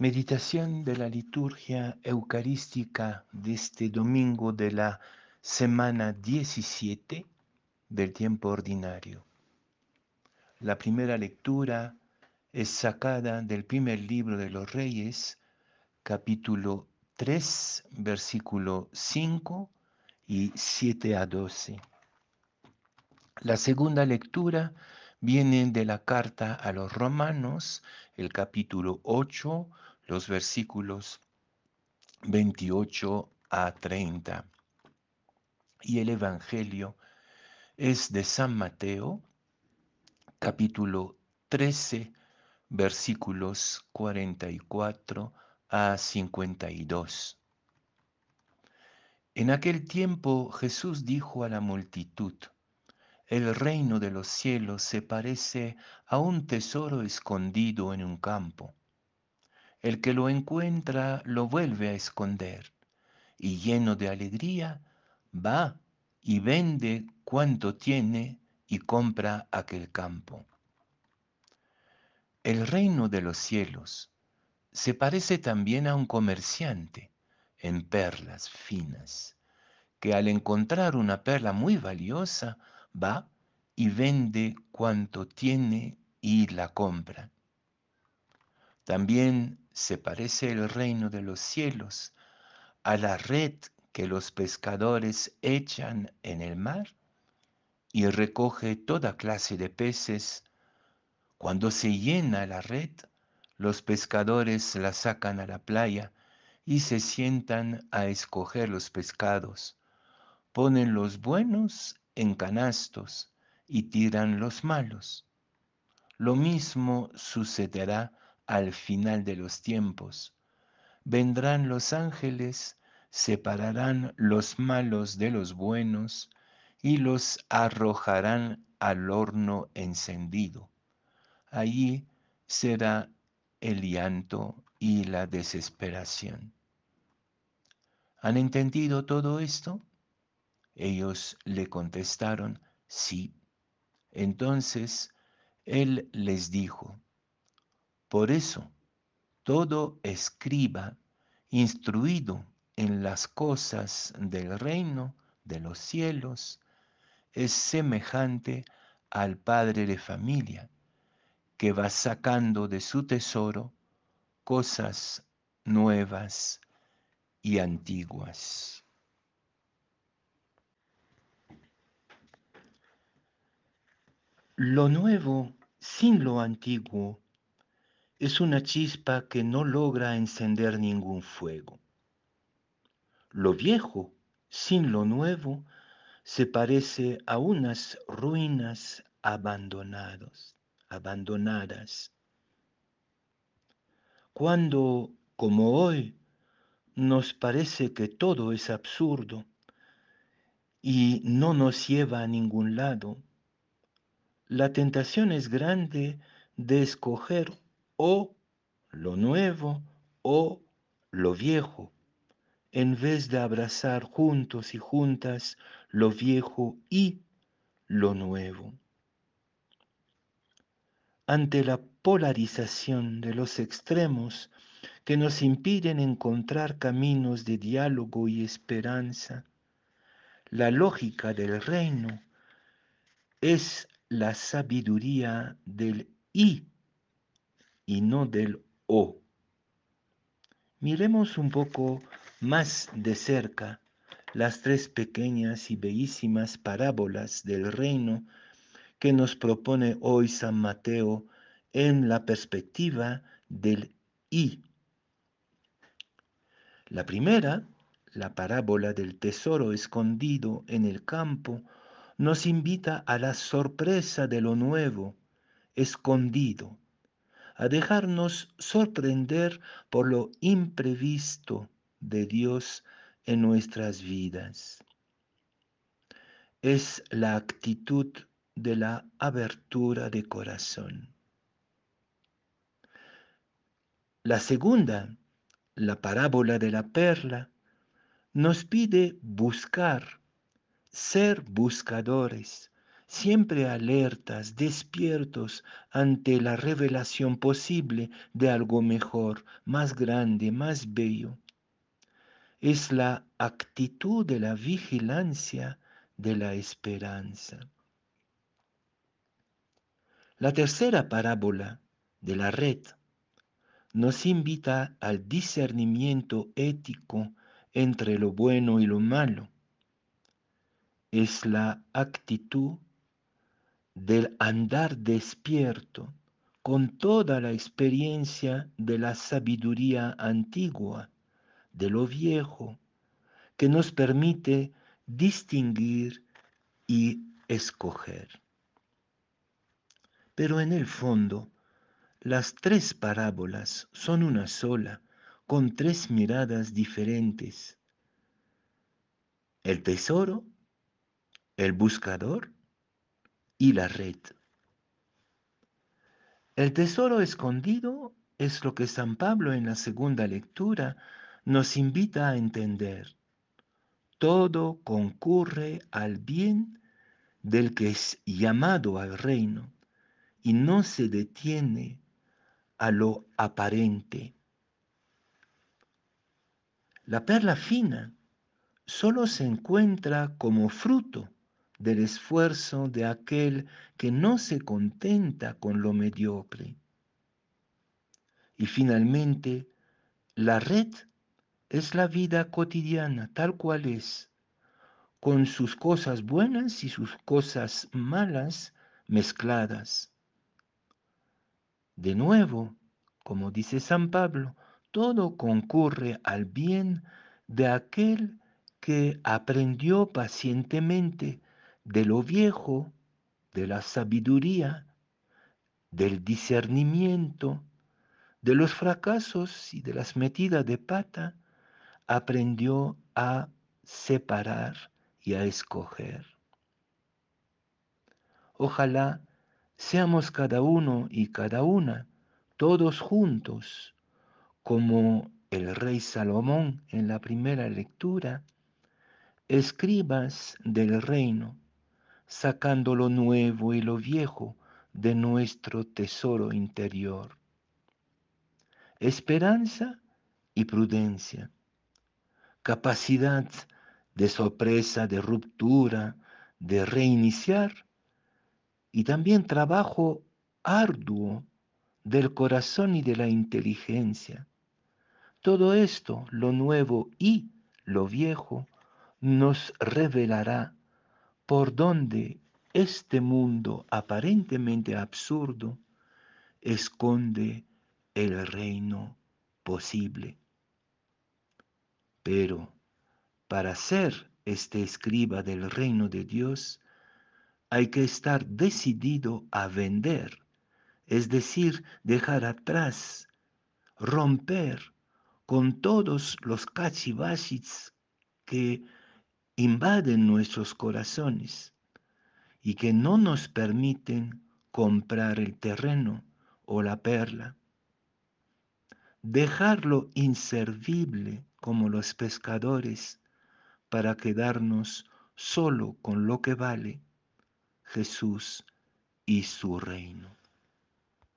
Meditación de la liturgia eucarística de este domingo de la semana 17 del tiempo ordinario. La primera lectura es sacada del primer libro de los Reyes, capítulo 3, versículo 5 y 7 a 12. La segunda lectura viene de la carta a los romanos, el capítulo 8, los versículos 28 a 30. Y el Evangelio es de San Mateo, capítulo 13, versículos 44 a 52. En aquel tiempo Jesús dijo a la multitud, el reino de los cielos se parece a un tesoro escondido en un campo el que lo encuentra lo vuelve a esconder y lleno de alegría va y vende cuanto tiene y compra aquel campo. El reino de los cielos se parece también a un comerciante en perlas finas, que al encontrar una perla muy valiosa va y vende cuanto tiene y la compra. También se parece el reino de los cielos a la red que los pescadores echan en el mar y recoge toda clase de peces. Cuando se llena la red, los pescadores la sacan a la playa y se sientan a escoger los pescados. Ponen los buenos en canastos y tiran los malos. Lo mismo sucederá al final de los tiempos. Vendrán los ángeles, separarán los malos de los buenos y los arrojarán al horno encendido. Allí será el llanto y la desesperación. ¿Han entendido todo esto? Ellos le contestaron, sí. Entonces él les dijo, por eso, todo escriba instruido en las cosas del reino de los cielos es semejante al padre de familia que va sacando de su tesoro cosas nuevas y antiguas. Lo nuevo sin lo antiguo es una chispa que no logra encender ningún fuego. Lo viejo, sin lo nuevo, se parece a unas ruinas abandonadas, abandonadas. Cuando, como hoy, nos parece que todo es absurdo y no nos lleva a ningún lado, la tentación es grande de escoger o lo nuevo o lo viejo, en vez de abrazar juntos y juntas lo viejo y lo nuevo. Ante la polarización de los extremos que nos impiden encontrar caminos de diálogo y esperanza, la lógica del reino es la sabiduría del y y no del O. Miremos un poco más de cerca las tres pequeñas y bellísimas parábolas del reino que nos propone hoy San Mateo en la perspectiva del I. La primera, la parábola del tesoro escondido en el campo, nos invita a la sorpresa de lo nuevo, escondido, a dejarnos sorprender por lo imprevisto de Dios en nuestras vidas. Es la actitud de la abertura de corazón. La segunda, la parábola de la perla, nos pide buscar, ser buscadores siempre alertas, despiertos ante la revelación posible de algo mejor, más grande, más bello. Es la actitud de la vigilancia de la esperanza. La tercera parábola de la red nos invita al discernimiento ético entre lo bueno y lo malo. Es la actitud del andar despierto con toda la experiencia de la sabiduría antigua, de lo viejo, que nos permite distinguir y escoger. Pero en el fondo, las tres parábolas son una sola, con tres miradas diferentes. El tesoro, el buscador y la red. El tesoro escondido es lo que San Pablo en la segunda lectura nos invita a entender. Todo concurre al bien del que es llamado al reino y no se detiene a lo aparente. La perla fina solo se encuentra como fruto del esfuerzo de aquel que no se contenta con lo mediocre. Y finalmente, la red es la vida cotidiana tal cual es, con sus cosas buenas y sus cosas malas mezcladas. De nuevo, como dice San Pablo, todo concurre al bien de aquel que aprendió pacientemente de lo viejo, de la sabiduría, del discernimiento, de los fracasos y de las metidas de pata, aprendió a separar y a escoger. Ojalá seamos cada uno y cada una, todos juntos, como el rey Salomón en la primera lectura, escribas del reino, sacando lo nuevo y lo viejo de nuestro tesoro interior. Esperanza y prudencia, capacidad de sorpresa, de ruptura, de reiniciar y también trabajo arduo del corazón y de la inteligencia. Todo esto, lo nuevo y lo viejo, nos revelará por donde este mundo aparentemente absurdo esconde el reino posible. Pero para ser este escriba del reino de Dios, hay que estar decidido a vender, es decir, dejar atrás, romper con todos los cachivachis que invaden nuestros corazones y que no nos permiten comprar el terreno o la perla. Dejarlo inservible como los pescadores para quedarnos solo con lo que vale Jesús y su reino.